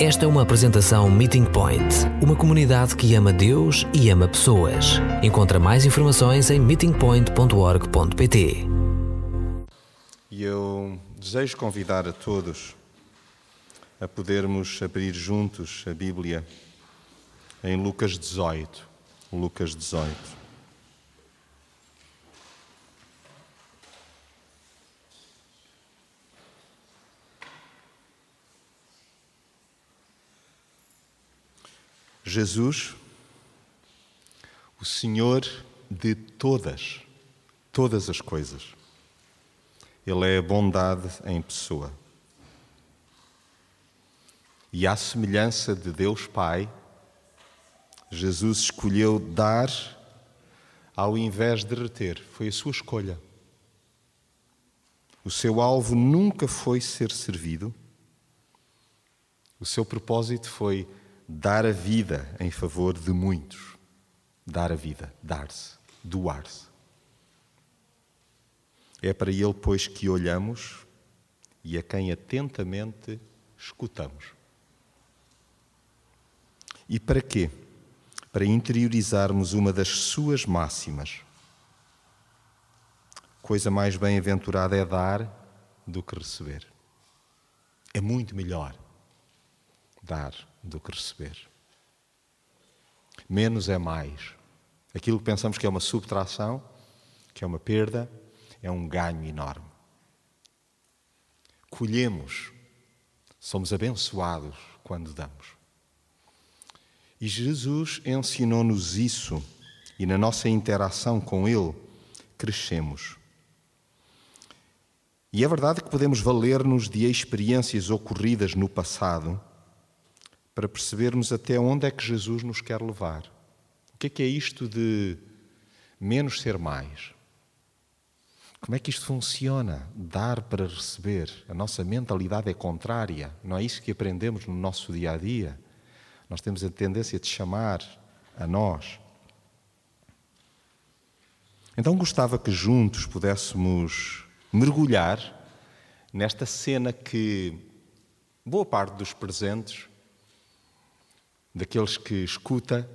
Esta é uma apresentação Meeting Point, uma comunidade que ama Deus e ama pessoas. Encontra mais informações em meetingpoint.org.pt. E eu desejo convidar a todos a podermos abrir juntos a Bíblia em Lucas 18. Lucas 18. Jesus, o Senhor de todas, todas as coisas. Ele é a bondade em pessoa. E à semelhança de Deus Pai, Jesus escolheu dar ao invés de reter. Foi a sua escolha. O seu alvo nunca foi ser servido. O seu propósito foi dar a vida em favor de muitos. Dar a vida, dar-se, doar-se. É para Ele, pois, que olhamos e a quem atentamente escutamos. E para quê? Para interiorizarmos uma das suas máximas. Coisa mais bem-aventurada é dar do que receber. É muito melhor dar do que receber. Menos é mais. Aquilo que pensamos que é uma subtração, que é uma perda, é um ganho enorme. Colhemos, somos abençoados quando damos. E Jesus ensinou-nos isso, e na nossa interação com Ele, crescemos. E é verdade que podemos valer-nos de experiências ocorridas no passado para percebermos até onde é que Jesus nos quer levar. O que é que é isto de menos ser mais? Como é que isto funciona? Dar para receber. A nossa mentalidade é contrária. Não é isso que aprendemos no nosso dia a dia. Nós temos a tendência de chamar a nós. Então gostava que juntos pudéssemos mergulhar nesta cena que boa parte dos presentes daqueles que escuta,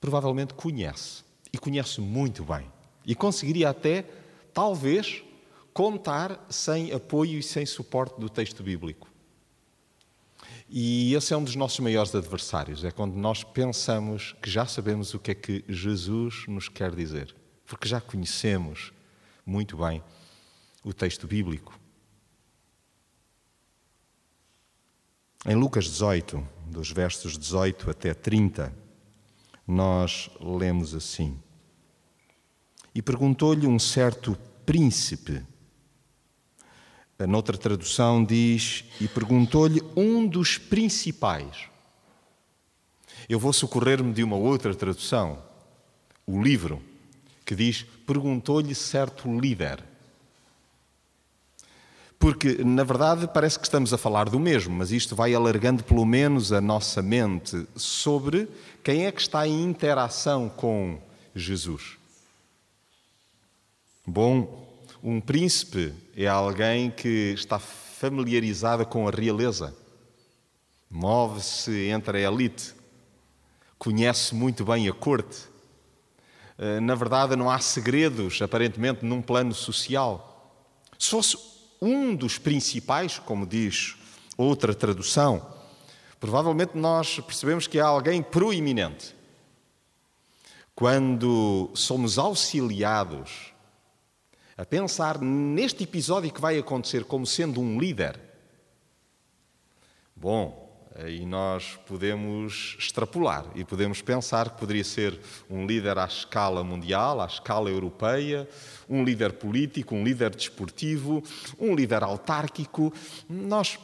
provavelmente conhece. E conhece muito bem. E conseguiria até, talvez, contar sem apoio e sem suporte do texto bíblico. E esse é um dos nossos maiores adversários, é quando nós pensamos que já sabemos o que é que Jesus nos quer dizer, porque já conhecemos muito bem o texto bíblico. Em Lucas 18, dos versos 18 até 30, nós lemos assim: E perguntou-lhe um certo príncipe. Noutra tradução diz: E perguntou-lhe um dos principais. Eu vou socorrer-me de uma outra tradução, o livro, que diz: Perguntou-lhe certo líder. Porque, na verdade, parece que estamos a falar do mesmo, mas isto vai alargando pelo menos a nossa mente sobre quem é que está em interação com Jesus. Bom, um príncipe é alguém que está familiarizado com a realeza, move-se entre a elite, conhece muito bem a corte. Eh, na verdade, não há segredos, aparentemente, num plano social. Se fosse um dos principais, como diz outra tradução, provavelmente nós percebemos que há alguém proeminente. Quando somos auxiliados a pensar neste episódio que vai acontecer como sendo um líder, bom, Aí nós podemos extrapolar e podemos pensar que poderia ser um líder à escala mundial, à escala europeia, um líder político, um líder desportivo, um líder autárquico. Nós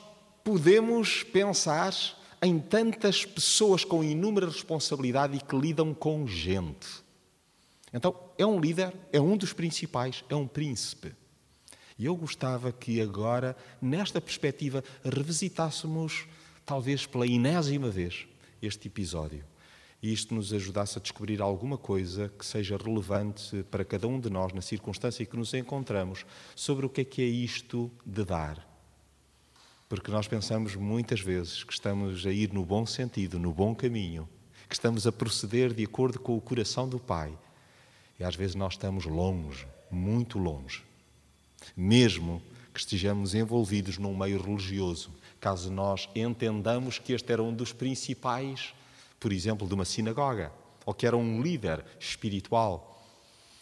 podemos pensar em tantas pessoas com inúmera responsabilidade e que lidam com gente. Então, é um líder, é um dos principais, é um príncipe. E eu gostava que agora, nesta perspectiva, revisitássemos talvez pela enésima vez, este episódio. E isto nos ajudasse a descobrir alguma coisa que seja relevante para cada um de nós, na circunstância em que nos encontramos, sobre o que é que é isto de dar. Porque nós pensamos muitas vezes que estamos a ir no bom sentido, no bom caminho, que estamos a proceder de acordo com o coração do Pai. E às vezes nós estamos longe, muito longe. Mesmo que estejamos envolvidos num meio religioso, caso nós entendamos que este era um dos principais, por exemplo, de uma sinagoga, ou que era um líder espiritual,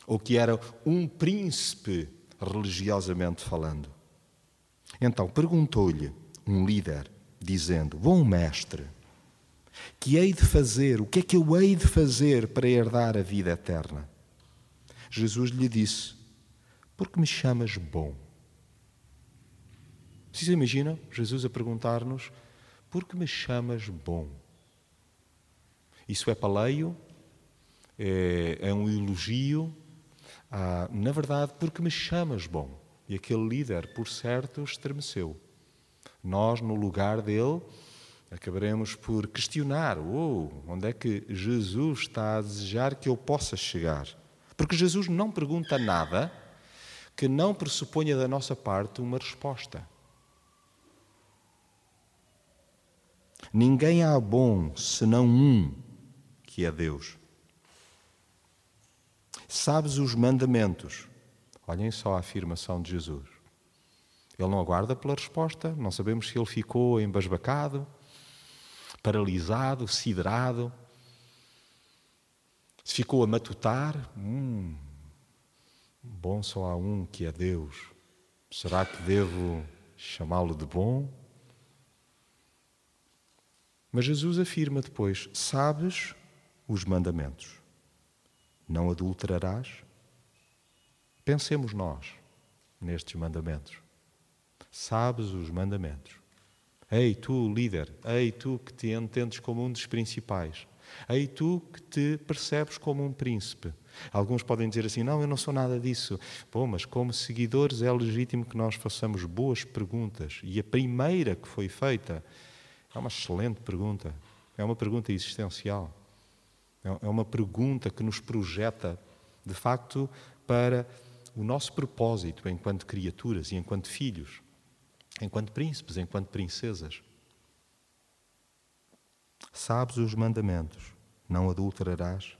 ou que era um príncipe religiosamente falando. Então perguntou-lhe um líder, dizendo: Bom mestre, que hei de fazer? O que é que eu hei de fazer para herdar a vida eterna? Jesus lhe disse: Porque me chamas bom? Vocês imaginam Jesus a perguntar-nos: Por que me chamas bom? Isso é paleio? É, é um elogio? Na verdade, porque me chamas bom? E aquele líder, por certo, estremeceu. Nós, no lugar dele, acabaremos por questionar: oh, onde é que Jesus está a desejar que eu possa chegar? Porque Jesus não pergunta nada que não pressuponha da nossa parte uma resposta. Ninguém há bom senão um, que é Deus. Sabes os mandamentos. Olhem só a afirmação de Jesus. Ele não aguarda pela resposta, não sabemos se ele ficou embasbacado, paralisado, siderado, se ficou a matutar. Hum, bom só há um que é Deus. Será que devo chamá-lo de bom? Mas Jesus afirma depois: Sabes os mandamentos. Não adulterarás? Pensemos nós nestes mandamentos. Sabes os mandamentos. Ei, tu, líder, ei, tu que te entendes como um dos principais, ei, tu que te percebes como um príncipe. Alguns podem dizer assim: não, eu não sou nada disso. Bom, mas como seguidores é legítimo que nós façamos boas perguntas. E a primeira que foi feita é uma excelente pergunta. É uma pergunta existencial. É uma pergunta que nos projeta, de facto, para o nosso propósito enquanto criaturas e enquanto filhos, enquanto príncipes, enquanto princesas. Sabes os mandamentos: não adulterarás,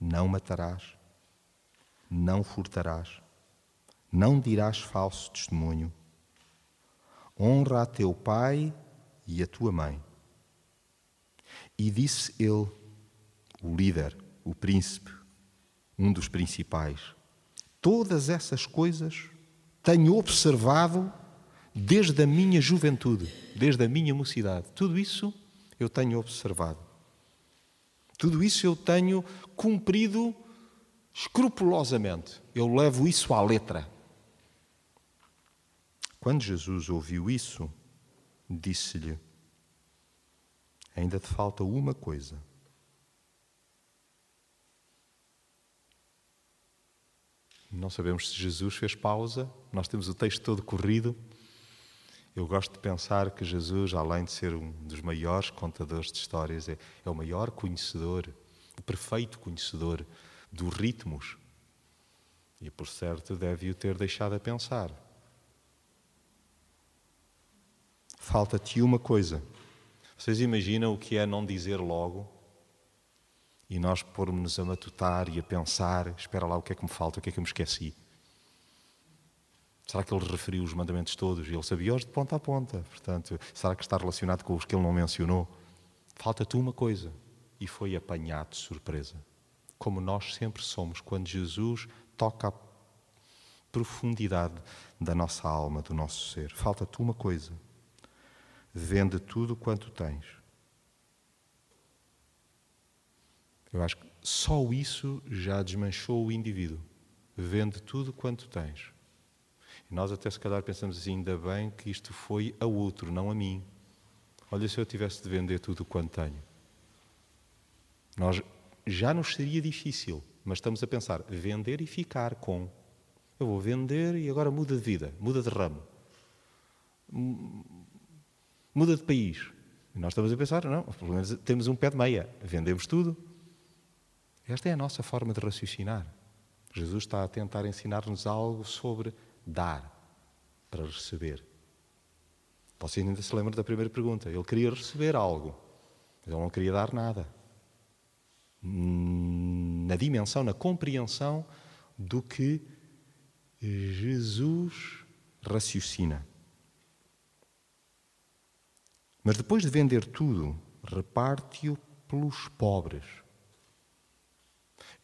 não matarás, não furtarás, não dirás falso testemunho, honra a teu pai e a tua mãe. E disse ele, o líder, o príncipe, um dos principais, todas essas coisas tenho observado desde a minha juventude, desde a minha mocidade. Tudo isso eu tenho observado. Tudo isso eu tenho cumprido escrupulosamente. Eu levo isso à letra. Quando Jesus ouviu isso, disse-lhe: Ainda te falta uma coisa. Não sabemos se Jesus fez pausa, nós temos o texto todo corrido. Eu gosto de pensar que Jesus, além de ser um dos maiores contadores de histórias, é, é o maior conhecedor, o perfeito conhecedor dos ritmos. E, por certo, deve o ter deixado a pensar. Falta-te uma coisa. Vocês imaginam o que é não dizer logo? E nós pormos-nos a matutar e a pensar: espera lá, o que é que me falta, o que é que eu me esqueci? Será que ele referiu os mandamentos todos ele sabia-os de ponta a ponta? Portanto, será que está relacionado com os que ele não mencionou? Falta-te uma coisa. E foi apanhado de surpresa. Como nós sempre somos quando Jesus toca a profundidade da nossa alma, do nosso ser. Falta-te uma coisa vende tudo quanto tens. Eu acho que só isso já desmanchou o indivíduo. Vende tudo quanto tens. E nós até se calhar pensamos assim, ainda bem que isto foi a outro, não a mim. Olha se eu tivesse de vender tudo quanto tenho. Nós já nos seria difícil, mas estamos a pensar vender e ficar com. Eu vou vender e agora muda de vida, muda de ramo muda de país. E nós estamos a pensar, não, pelo menos temos um pé de meia, vendemos tudo. Esta é a nossa forma de raciocinar. Jesus está a tentar ensinar-nos algo sobre dar para receber. Você ainda se lembra da primeira pergunta. Ele queria receber algo, mas ele não queria dar nada. Na dimensão, na compreensão do que Jesus raciocina. Mas depois de vender tudo, reparte-o pelos pobres.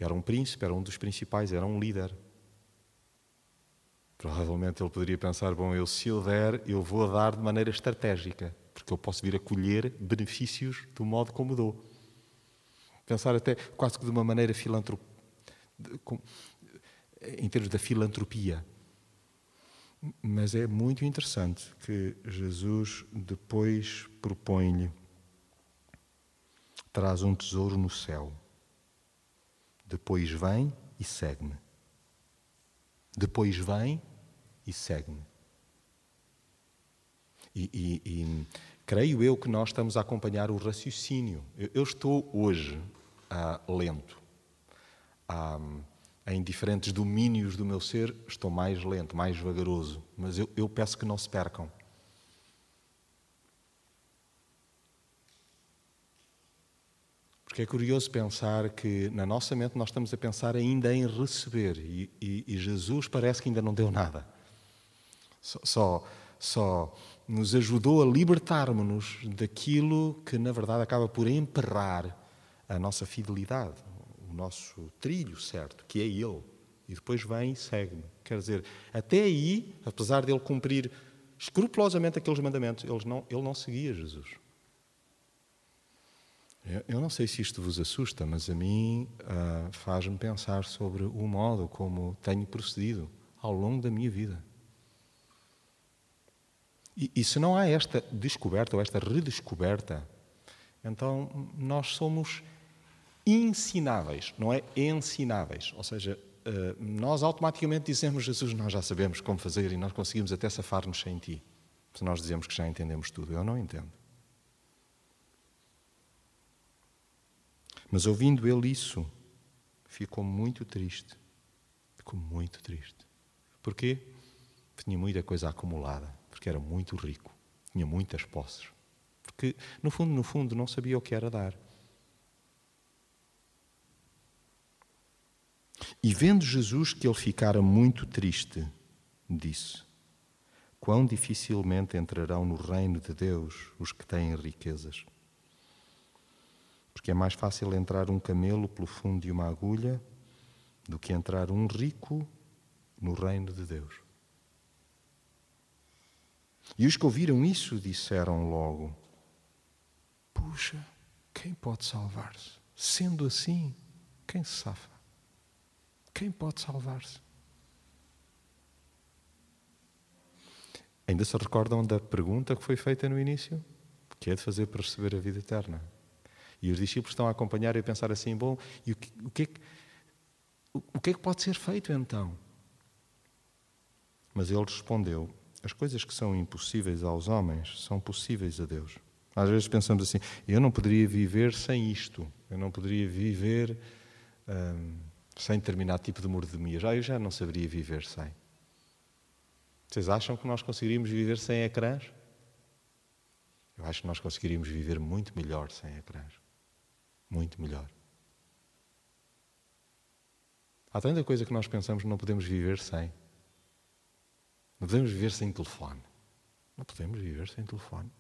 Era um príncipe, era um dos principais, era um líder. Provavelmente ele poderia pensar: bom, eu se eu der, eu vou dar de maneira estratégica, porque eu posso vir a colher benefícios do modo como dou. Pensar até quase que de uma maneira filantrópica, em termos da filantropia. Mas é muito interessante que Jesus depois propõe-lhe: traz um tesouro no céu, depois vem e segue-me. Depois vem e segue-me. E, e, e, creio eu que nós estamos a acompanhar o raciocínio. Eu, eu estou hoje uh, lento. Uh, em diferentes domínios do meu ser, estou mais lento, mais vagaroso. Mas eu, eu peço que não se percam. Porque é curioso pensar que na nossa mente nós estamos a pensar ainda em receber e, e, e Jesus parece que ainda não deu nada. Só, só, só nos ajudou a libertarmos-nos daquilo que na verdade acaba por emperrar a nossa fidelidade, nosso trilho certo, que é Ele. E depois vem e segue-me. Quer dizer, até aí, apesar de ele cumprir escrupulosamente aqueles mandamentos, ele não, ele não seguia Jesus. Eu não sei se isto vos assusta, mas a mim uh, faz-me pensar sobre o modo como tenho procedido ao longo da minha vida. E, e se não há esta descoberta ou esta redescoberta, então nós somos ensináveis, não é ensináveis. Ou seja, uh, nós automaticamente dizemos, Jesus, nós já sabemos como fazer e nós conseguimos até safar-nos sem ti. Se nós dizemos que já entendemos tudo, eu não entendo. Mas ouvindo ele isso, ficou muito triste. Ficou muito triste. Porquê? Tinha muita coisa acumulada, porque era muito rico, tinha muitas posses. Porque, no fundo, no fundo, não sabia o que era dar. E vendo Jesus que ele ficara muito triste, disse: Quão dificilmente entrarão no reino de Deus os que têm riquezas. Porque é mais fácil entrar um camelo pelo fundo de uma agulha do que entrar um rico no reino de Deus. E os que ouviram isso disseram logo: Puxa, quem pode salvar-se? Sendo assim, quem se safa? Quem pode salvar-se? Ainda se recordam da pergunta que foi feita no início? Que é de fazer para receber a vida eterna? E os discípulos estão a acompanhar e a pensar assim: bom, e o que, o que, é, que, o que é que pode ser feito então? Mas ele respondeu: as coisas que são impossíveis aos homens são possíveis a Deus. Às vezes pensamos assim: eu não poderia viver sem isto, eu não poderia viver hum, sem determinado tipo de mordomia. Já eu já não saberia viver sem. Vocês acham que nós conseguiríamos viver sem ecrãs? Eu acho que nós conseguiríamos viver muito melhor sem ecrãs muito melhor. Há tanta coisa que nós pensamos que não podemos viver sem. Não podemos viver sem telefone. Não podemos viver sem telefone.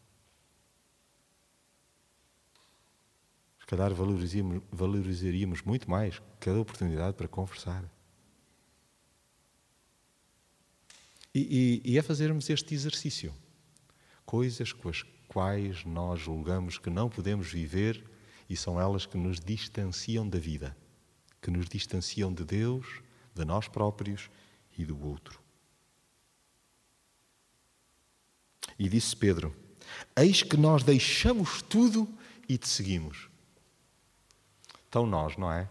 Se calhar valorizaríamos, valorizaríamos muito mais cada oportunidade para conversar. E, e, e é fazermos este exercício. Coisas com as quais nós julgamos que não podemos viver e são elas que nos distanciam da vida, que nos distanciam de Deus, de nós próprios e do outro. E disse Pedro: Eis que nós deixamos tudo e te seguimos. Então, nós, não é?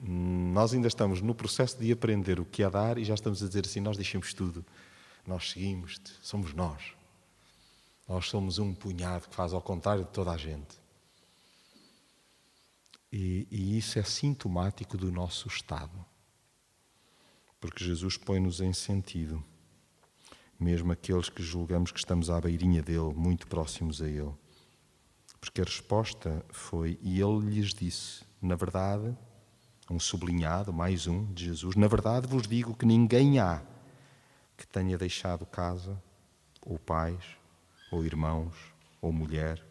Nós ainda estamos no processo de aprender o que é dar e já estamos a dizer assim: nós deixamos tudo, nós seguimos-te, somos nós. Nós somos um punhado que faz ao contrário de toda a gente. E, e isso é sintomático do nosso estado. Porque Jesus põe-nos em sentido. mesmo aqueles que julgamos que estamos à beirinha dele, muito próximos a ele. Porque a resposta foi, e ele lhes disse: Na verdade, um sublinhado, mais um de Jesus, na verdade vos digo que ninguém há que tenha deixado casa, ou pais, ou irmãos, ou mulher,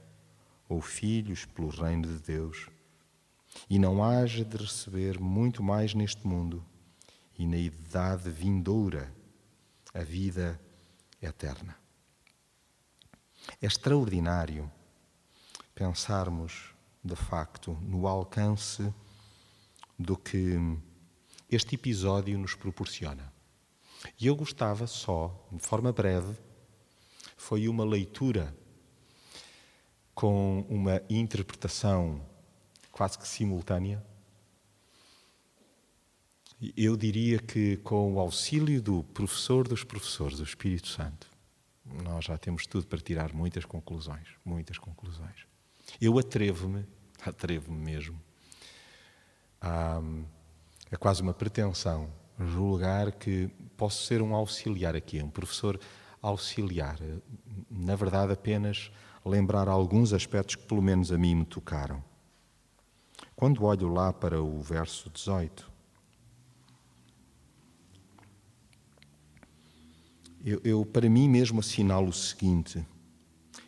ou filhos pelo reino de Deus, e não haja de receber muito mais neste mundo e na idade vindoura a vida eterna. É extraordinário pensarmos, de facto, no alcance do que este episódio nos proporciona. E eu gostava só, de forma breve, foi uma leitura com uma interpretação quase que simultânea. Eu diria que, com o auxílio do professor dos professores, o Espírito Santo, nós já temos tudo para tirar muitas conclusões, muitas conclusões. Eu atrevo-me, atrevo-me mesmo, a, a quase uma pretensão julgar que posso ser um auxiliar aqui, um professor auxiliar. Na verdade, apenas lembrar alguns aspectos que, pelo menos, a mim me tocaram. Quando olho lá para o verso 18, eu, eu para mim mesmo assinalo o seguinte: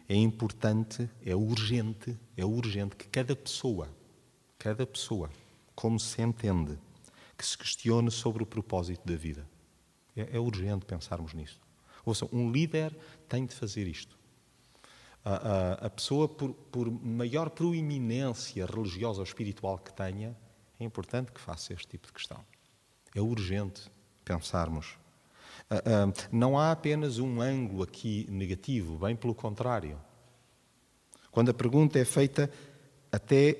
é importante, é urgente, é urgente que cada pessoa, cada pessoa, como se entende, que se questione sobre o propósito da vida. É, é urgente pensarmos nisso. Ouçam, um líder tem de fazer isto. A, a, a pessoa, por, por, maior proeminência religiosa ou espiritual que tenha, é importante que faça este tipo de questão. É urgente pensarmos. Não há apenas um ângulo aqui negativo, bem pelo contrário. Quando a pergunta é feita até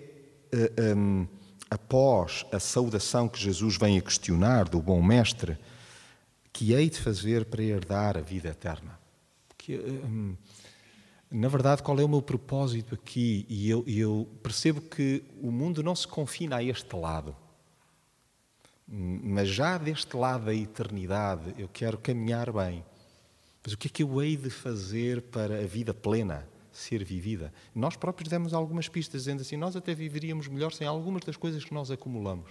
um, após a saudação que Jesus vem a questionar do bom mestre, que hei de fazer para herdar a vida eterna? Hum, na verdade, qual é o meu propósito aqui? E eu, eu, percebo que o mundo não se confina a este lado. Mas já deste lado da eternidade, eu quero caminhar bem. Mas o que é que eu hei de fazer para a vida plena ser vivida? Nós próprios demos algumas pistas, dizendo assim: nós até viveríamos melhor sem algumas das coisas que nós acumulamos.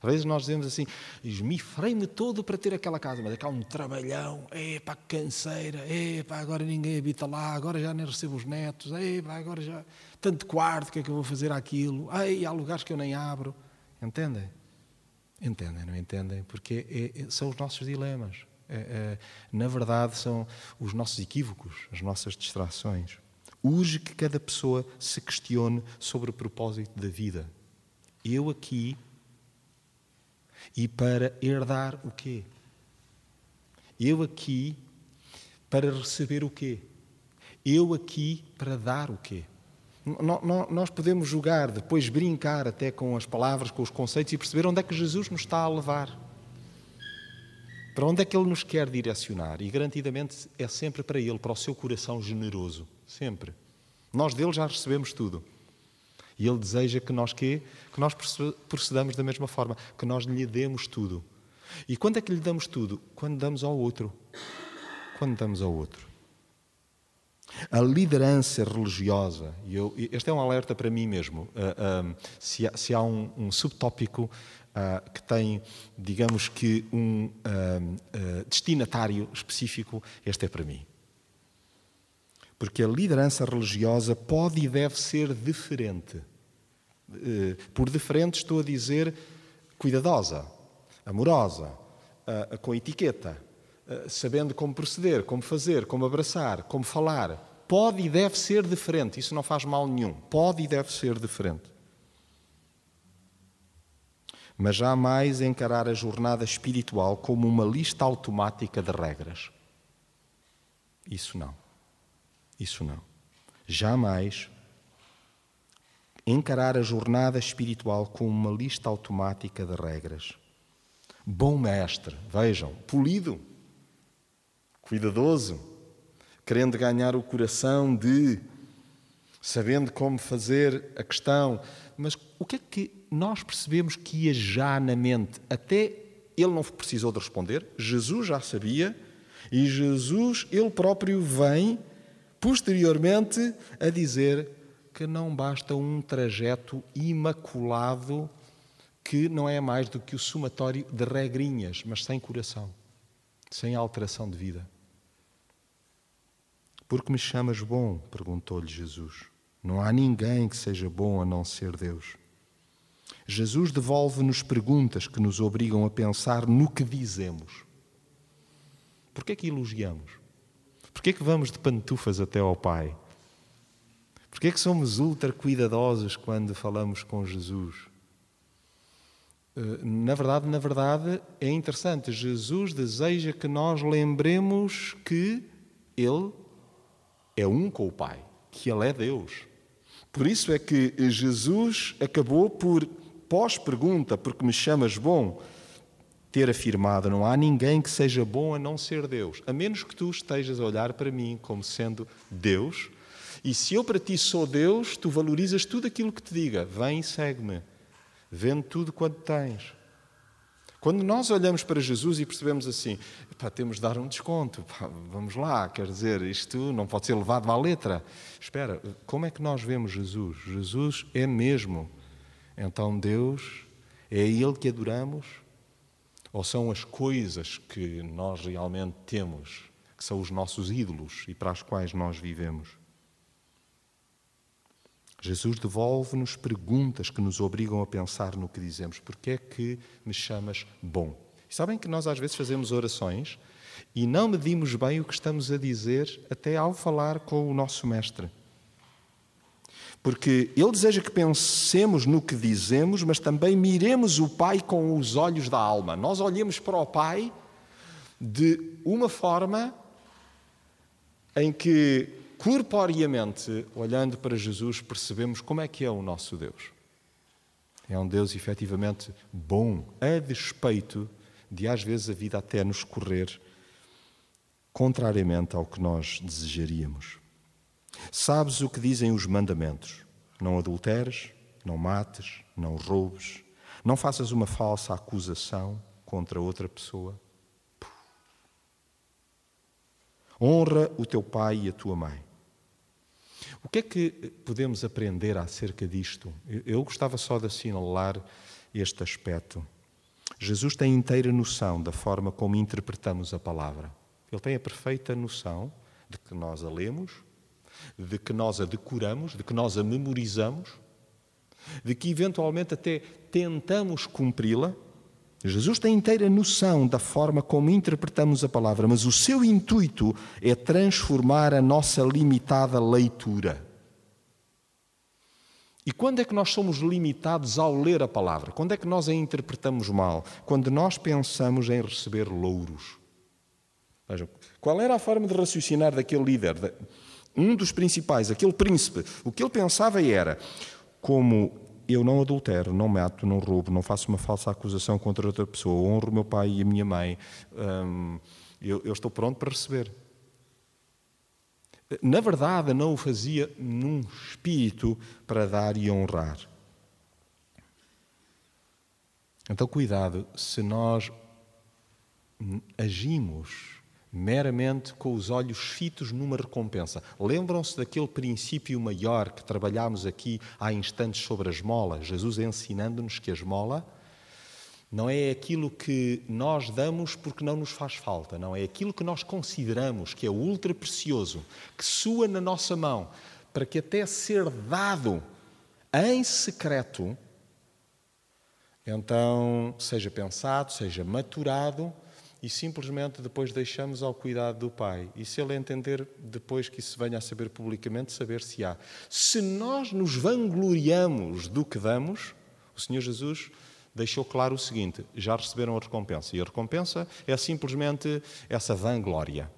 Às vezes nós dizemos assim, esmifrei-me todo para ter aquela casa, mas é cá um trabalhão, epá, canseira, epá, agora ninguém habita lá, agora já nem recebo os netos, epá, agora já tanto quarto, o que é que eu vou fazer aquilo? Ei, há lugares que eu nem abro. Entendem? Entendem, não entendem? Porque é, é, são os nossos dilemas. É, é, na verdade, são os nossos equívocos, as nossas distrações. Urge que cada pessoa se questione sobre o propósito da vida. Eu aqui e para herdar o quê? Eu aqui para receber o quê? Eu aqui para dar o quê? Nós podemos julgar, depois brincar até com as palavras, com os conceitos e perceber onde é que Jesus nos está a levar. Para onde é que Ele nos quer direcionar? E garantidamente é sempre para Ele, para o seu coração generoso. Sempre. Nós dele já recebemos tudo. E Ele deseja que nós quê? Que nós procedamos da mesma forma, que nós lhe demos tudo. E quando é que lhe damos tudo? Quando damos ao outro. Quando damos ao outro. A liderança religiosa, e eu, este é um alerta para mim mesmo, uh, uh, se, há, se, há, um, um subtópico uh, que tem, digamos que, um destinatário específico, este é para mim. Porque a liderança religiosa pode e deve ser diferente. Eh, por diferente, estou a dizer cuidadosa, amorosa, com etiqueta, sabendo como proceder, como fazer, como abraçar, como falar. Pode e deve ser diferente. Isso não faz mal nenhum. Pode e deve ser diferente. Mas jamais encarar a jornada espiritual como uma lista automática de regras. Isso não. Isso não. Jamais encarar a jornada espiritual com uma lista automática de regras. Bom mestre, vejam, polido, cuidadoso, querendo ganhar o coração de, sabendo como fazer a questão. Mas o que é que nós percebemos que ia já na mente? Até ele não precisou de responder, Jesus já sabia, E Jesus, ele próprio, vem posteriormente a dizer que não basta um trajeto imaculado que não é mais do que o somatório de regrinhas, mas sem coração, sem alteração de vida. Por que me chamas bom? perguntou-lhe Jesus. Não há ninguém que seja bom a não ser Deus. Jesus devolve-nos perguntas que nos obrigam a pensar no que dizemos. Por que é que elogiamos? Por que é que vamos de pantufas até ao Pai? Por que é que somos ultra cuidadosos quando falamos com Jesus? Eh, na verdade, na verdade, é interessante. Jesus deseja que nós lembremos que Ele é um com o Pai, que Ele é Deus. Por isso é que Jesus acabou por pós-pergunta, porque me chamas bom, ter afirmado: não há ninguém que seja bom a não ser Deus, a menos que tu estejas a olhar para mim como sendo Deus. E se eu para ti sou Deus, tu valorizas tudo aquilo que te diga. Vem e segue-me. Vende tudo quanto tens. Quando nós olhamos para Jesus e percebemos assim, pá, temos de dar um desconto, pá, vamos lá, quer dizer, isto não pode ser levado à letra. Espera, como é que nós vemos Jesus? Jesus é mesmo então Deus é Ele que adoramos? Ou são as coisas que nós realmente temos, que são os nossos ídolos e para as quais nós vivemos? Jesus devolve-nos perguntas que nos obrigam a pensar no que dizemos. Porquê é que me chamas bom? E sabem que nós às vezes fazemos orações e não medimos bem o que estamos a dizer até ao falar com o nosso mestre. Porque Ele deseja que pensemos no que dizemos, mas também miremos o Pai com os olhos da alma. Nós olhemos para o Pai de uma forma em que, corporeamente, olhando para Jesus, percebemos como é que é o nosso Deus. É um Deus efetivamente bom, a despeito de às vezes a vida até nos correr contrariamente ao que nós desejaríamos. Sabes o que dizem os mandamentos: não adulteres, não mates, não roubes, não faças uma falsa acusação contra outra pessoa. Honra o teu pai e a tua mãe. O que é que podemos aprender acerca disto? Eu gostava só de assinalar este aspecto. Jesus tem inteira noção da forma como interpretamos a palavra. Ele tem a perfeita noção de que nós a lemos, de que nós a decoramos, de que nós a memorizamos, de que eventualmente até tentamos cumpri-la. Jesus tem inteira noção da forma como interpretamos a palavra, mas o seu intuito é transformar a nossa limitada leitura. E quando é que nós somos limitados ao ler a palavra? Quando é que nós a interpretamos mal? Quando nós pensamos em receber louros. Vejam, qual era a forma de raciocinar daquele líder? um dos principais, aquele príncipe, o que ele pensava era: como eu não adultero, não mato, não roubo, não faço uma falsa acusação contra outra pessoa, honro o meu pai e a minha mãe, hum, eu, eu estou pronto para receber. Na verdade, não o fazia num espírito para dar e honrar. Então, cuidado, se nós agimos meramente com os olhos fitos numa recompensa. Lembram-se daquele princípio maior que trabalhámos aqui há instantes sobre a esmola? Jesus ensinando-nos que a esmola não é aquilo que nós damos porque não nos faz falta, não é aquilo que nós consideramos que é ultra precioso, que sua na nossa mão, para que até ser dado em secreto, então seja pensado, seja maturado e simplesmente depois deixamos ao cuidado do Pai. E se Ele entender depois que isso venha a saber publicamente, saber se há. Se nós nos vangloriamos do que damos, o Senhor Jesus deixou claro o seguinte: já receberam a recompensa. E a recompensa é simplesmente essa vanglória.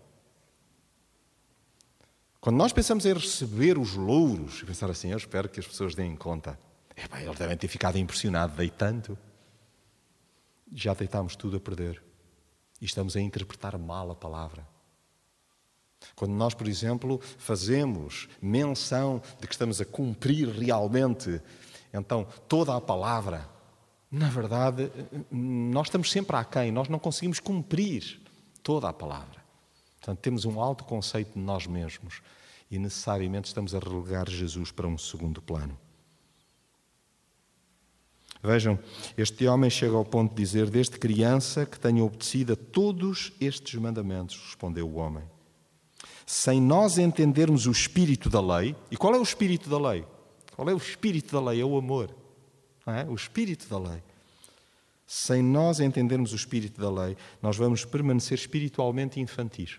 Quando nós pensamos em receber os louros, e pensar assim, eu espero que as pessoas deem conta. Eles devem ter ficado impressionados, dei tanto. Já deitámos tudo a perder e estamos a interpretar mal a palavra. Quando nós, por exemplo, fazemos menção de que estamos a cumprir realmente, então toda a palavra, na verdade, nós estamos sempre aquém, nós não conseguimos cumprir toda a palavra. Portanto, temos um alto conceito de nós mesmos e necessariamente estamos a relegar Jesus para um segundo plano. Vejam, este homem chega ao ponto de dizer: Desde criança que tenho obedecido a todos estes mandamentos, respondeu o homem. Sem nós entendermos o espírito da lei, e qual é o espírito da lei? Qual é o espírito da lei? É o amor. É? O espírito da lei. Sem nós entendermos o espírito da lei, nós vamos permanecer espiritualmente infantis.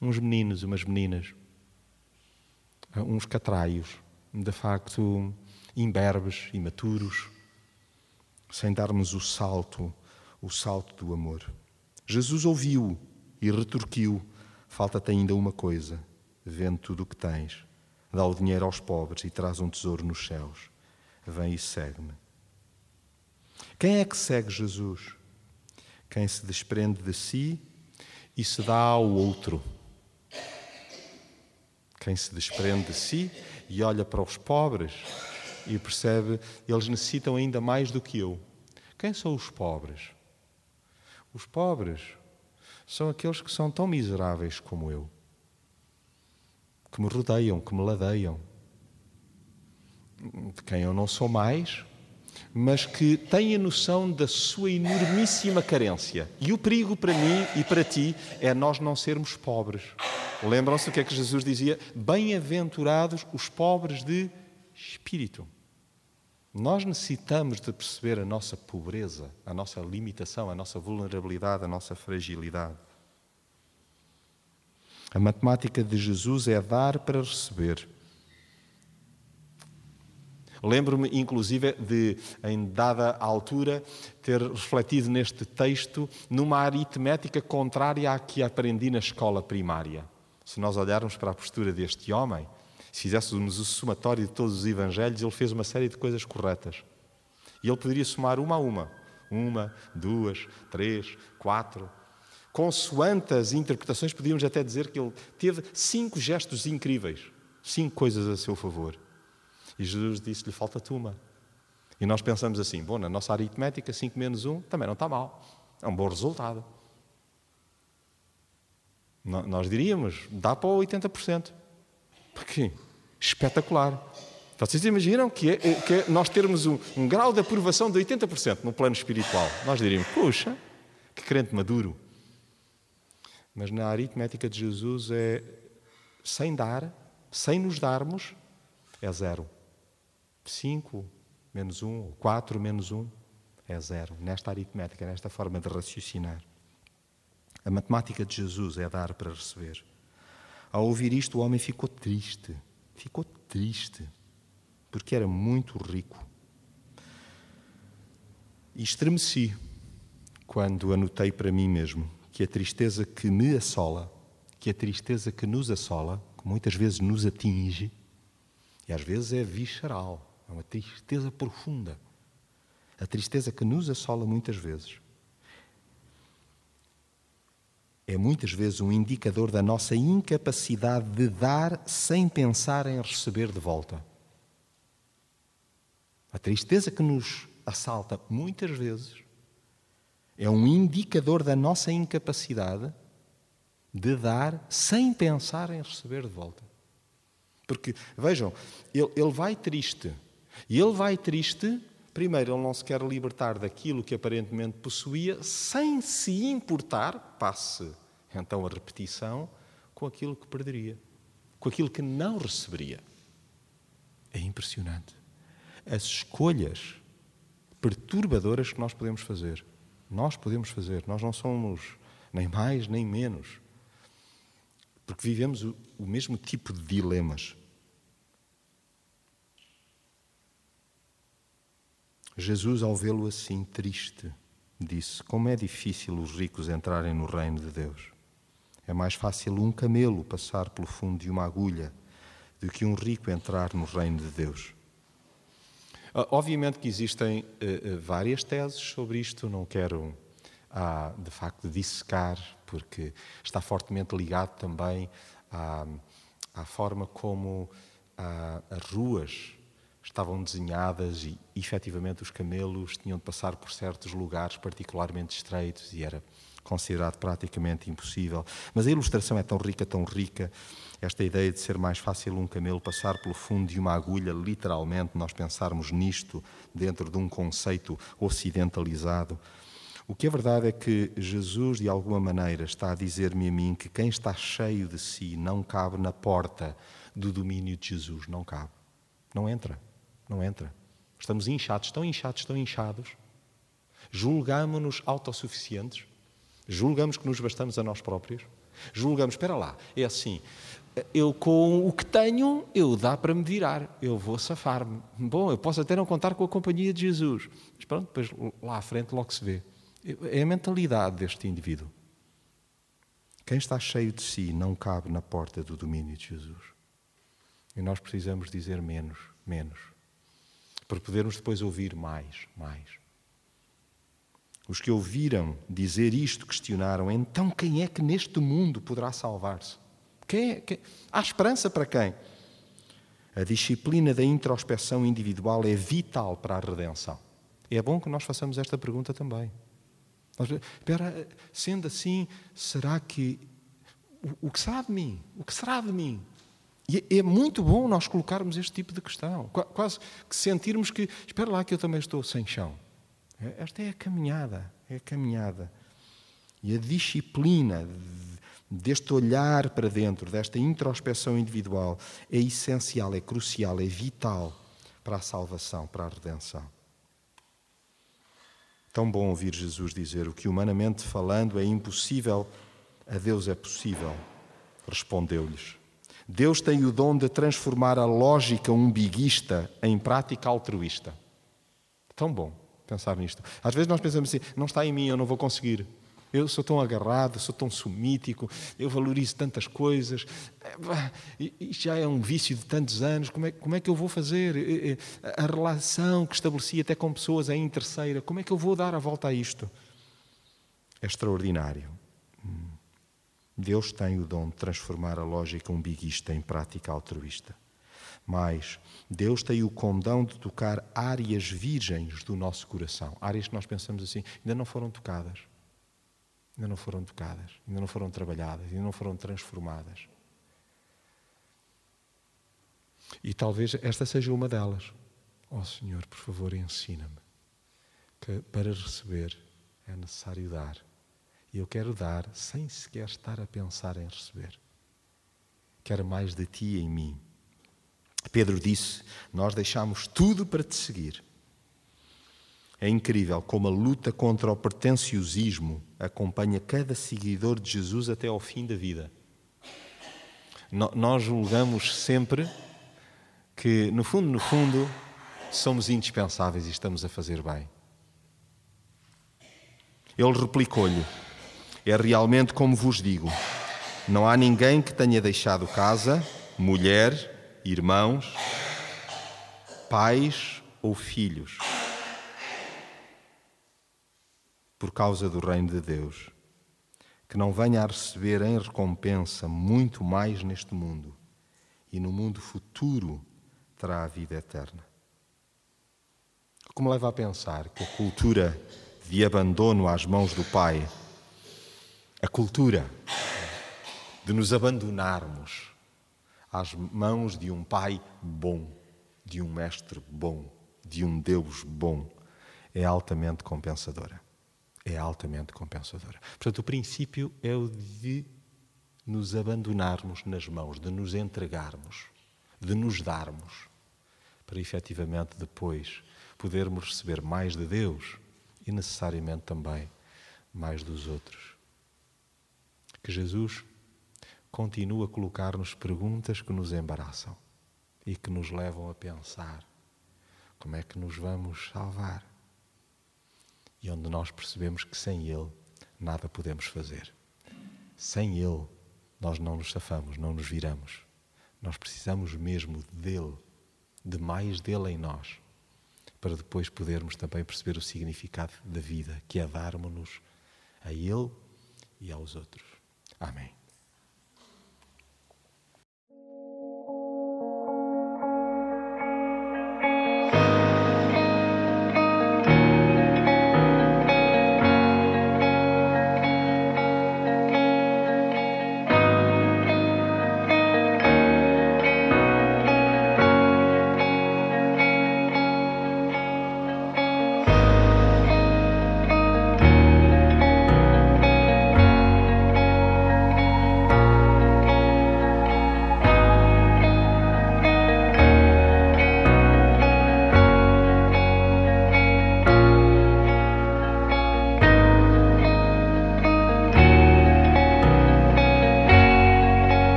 Uns meninos, umas meninas, uns catraios, de facto imberbes, imaturos, sem darmos o salto, o salto do amor. Jesus ouviu e retorquiu: falta-te ainda uma coisa, vende tudo o que tens, dá o dinheiro aos pobres e traz um tesouro nos céus. Vem e segue-me. Quem é que segue Jesus? Quem se desprende de si e se dá ao outro. Quem se desprende de si e olha para os pobres e percebe eles necessitam ainda mais do que eu. Quem são os pobres? Os pobres são aqueles que são tão miseráveis como eu, que me rodeiam, que me ladeiam, de quem eu não sou mais, mas que têm a noção da sua enormíssima carência. E o perigo para mim e para ti é nós não sermos pobres. Lembram-se do que é que Jesus dizia? Bem-aventurados os pobres de espírito. Nós necessitamos de perceber a nossa pobreza, a nossa limitação, a nossa vulnerabilidade, a nossa fragilidade. A matemática de Jesus é dar para receber. Lembro-me, inclusive, de, em dada altura, ter refletido neste texto numa aritmética contrária à que aprendi na escola primária. Se nós olharmos para a postura deste homem, se fizéssemos o somatório de todos os evangelhos, ele fez uma série de coisas corretas. E ele poderia somar uma a uma. Uma, duas, três, quatro. Consoante as interpretações, podíamos até dizer que ele teve cinco gestos incríveis, cinco coisas a seu favor. E Jesus disse-lhe: falta-te uma. E nós pensamos assim: bom, na nossa aritmética, 5 menos 1 também não está mal. É um bom resultado. Nós diríamos: dá para 80%. Porque espetacular. Vocês imaginam que, é, que é nós termos um, um, grau de aprovação de 80% no plano espiritual? Nós diríamos, puxa, que crente maduro. Mas na aritmética de Jesus é sem dar, sem nos darmos, é zero. 5 menos 1, um, 4 menos 1 um, é zero. Nesta aritmética, nesta forma de raciocinar. A matemática de Jesus é dar para receber. Ao ouvir isto, o homem ficou triste. Ficou triste, porque era muito rico. E estremeci quando anotei para mim mesmo que a tristeza que me assola, que a tristeza que nos assola, que muitas vezes nos atinge, e às vezes é visceral, é uma tristeza profunda. A tristeza que nos assola muitas vezes é muitas vezes um indicador da nossa incapacidade de dar sem pensar em receber de volta. A tristeza que nos assalta muitas vezes é um indicador da nossa incapacidade de dar sem pensar em receber de volta. Porque, vejam, ele, ele vai triste. E ele vai triste, primeiro, ele não se quer libertar daquilo que aparentemente possuía, sem se importar, passe então a repetição com aquilo que perderia, com aquilo que não receberia. É impressionante. As escolhas perturbadoras que nós podemos fazer. Nós podemos fazer, nós não somos nem mais nem menos. Porque vivemos o, o mesmo tipo de dilemas. Jesus, ao vê-lo assim triste, disse: Como é difícil os ricos entrarem no reino de Deus. É mais fácil um camelo passar pelo fundo de uma agulha do que um rico entrar no reino de Deus. Ah, obviamente que existem uh, várias teses sobre isto, não quero, ah, de facto, dissecar, porque está fortemente ligado também à, à forma como ah, as ruas estavam desenhadas e, efetivamente, os camelos tinham de passar por certos lugares particularmente estreitos e era considerado praticamente impossível. Mas a ilustração é tão rica, tão rica, esta ideia de ser mais fácil um camelo passar pelo fundo de uma agulha, literalmente, nós pensarmos nisto dentro de um conceito ocidentalizado. O que é verdade é que Jesus, de alguma maneira, está a dizer-me a mim que quem está cheio de si não cabe na porta do domínio de Jesus, não cabe. Não entra, não entra. Estamos inchados, tão inchados, tão inchados. Julgamos-nos autossuficientes. Julgamos que nos bastamos a nós próprios. Julgamos, espera lá, é assim, eu com o que tenho, eu dá para me virar, eu vou safar-me. Bom, eu posso até não contar com a companhia de Jesus, mas pronto, depois lá à frente logo se vê. É a mentalidade deste indivíduo. Quem está cheio de si não cabe na porta do domínio de Jesus. E nós precisamos dizer menos, menos, para podermos depois ouvir mais, mais. Os que ouviram dizer isto questionaram: então quem é que neste mundo poderá salvar-se? Quem é, quem... Há esperança para quem? A disciplina da introspeção individual é vital para a redenção. É bom que nós façamos esta pergunta também. espera, sendo assim, será que. O, o que será de mim? O que será de mim? E é, é muito bom nós colocarmos este tipo de questão. Quase que sentirmos que, espera lá que eu também estou sem chão. É, esta é a caminhada, é a caminhada. E a disciplina deste olhar para dentro, desta introspeção individual, é essencial, é crucial, é vital para a salvação, para a redenção. Tão bom ouvir Jesus dizer: o que humanamente falando é impossível, a Deus é possível. Respondeu-lhes. Deus tem o dom de transformar a lógica umbiguista em prática altruísta. Tão bom pensar nisto. Às vezes nós pensamos assim: não está em mim, eu não vou conseguir. Eu sou tão agarrado, sou tão sumítico, eu valorizo tantas coisas, isto já é um vício de tantos anos, como é, como é que eu vou fazer? A relação que estabeleci até com pessoas em terceira, como é que eu vou dar a volta a isto? É extraordinário. Deus tem o dom de transformar a lógica umbiguista em prática altruísta. Mas Deus tem o condão de tocar áreas virgens do nosso coração, áreas que nós pensamos assim, ainda não foram tocadas ainda não foram tocadas, ainda não foram trabalhadas, ainda não foram transformadas. E talvez esta seja uma delas. Oh, Senhor, por favor, ensina-me que para receber é necessário dar. Eu quero dar sem sequer estar a pensar em receber. Quero mais de ti em mim. Pedro disse: Nós deixamos tudo para te seguir. É incrível como a luta contra o pretenciosismo acompanha cada seguidor de Jesus até ao fim da vida. Nós julgamos sempre que, no fundo, no fundo, somos indispensáveis e estamos a fazer bem. Ele replicou-lhe: É realmente como vos digo: não há ninguém que tenha deixado casa, mulher, irmãos, pais ou filhos. Por causa do reino de Deus, que não venha a receber em recompensa muito mais neste mundo. E no mundo futuro terá a vida eterna. O que me leva a pensar que a cultura de abandono às mãos do Pai, a cultura de nos abandonarmos às mãos de um Pai bom, de um Mestre bom, de um Deus bom, é altamente compensadora é altamente compensadora. Portanto, o princípio é o de nos abandonarmos nas mãos, de nos entregarmos, de nos darmos, para efetivamente depois podermos receber mais de Deus e necessariamente também mais dos outros. Que Jesus continue a colocar-nos perguntas que nos embaraçam e que nos levam a pensar como é que nos vamos salvar e onde nós percebemos que sem Ele nada podemos fazer. Sem Ele nós não nos safamos, não nos viramos. Nós precisamos mesmo dele, de mais dele em nós, para depois podermos também perceber o significado da vida, que é darmos-nos a Ele e aos outros. Amém.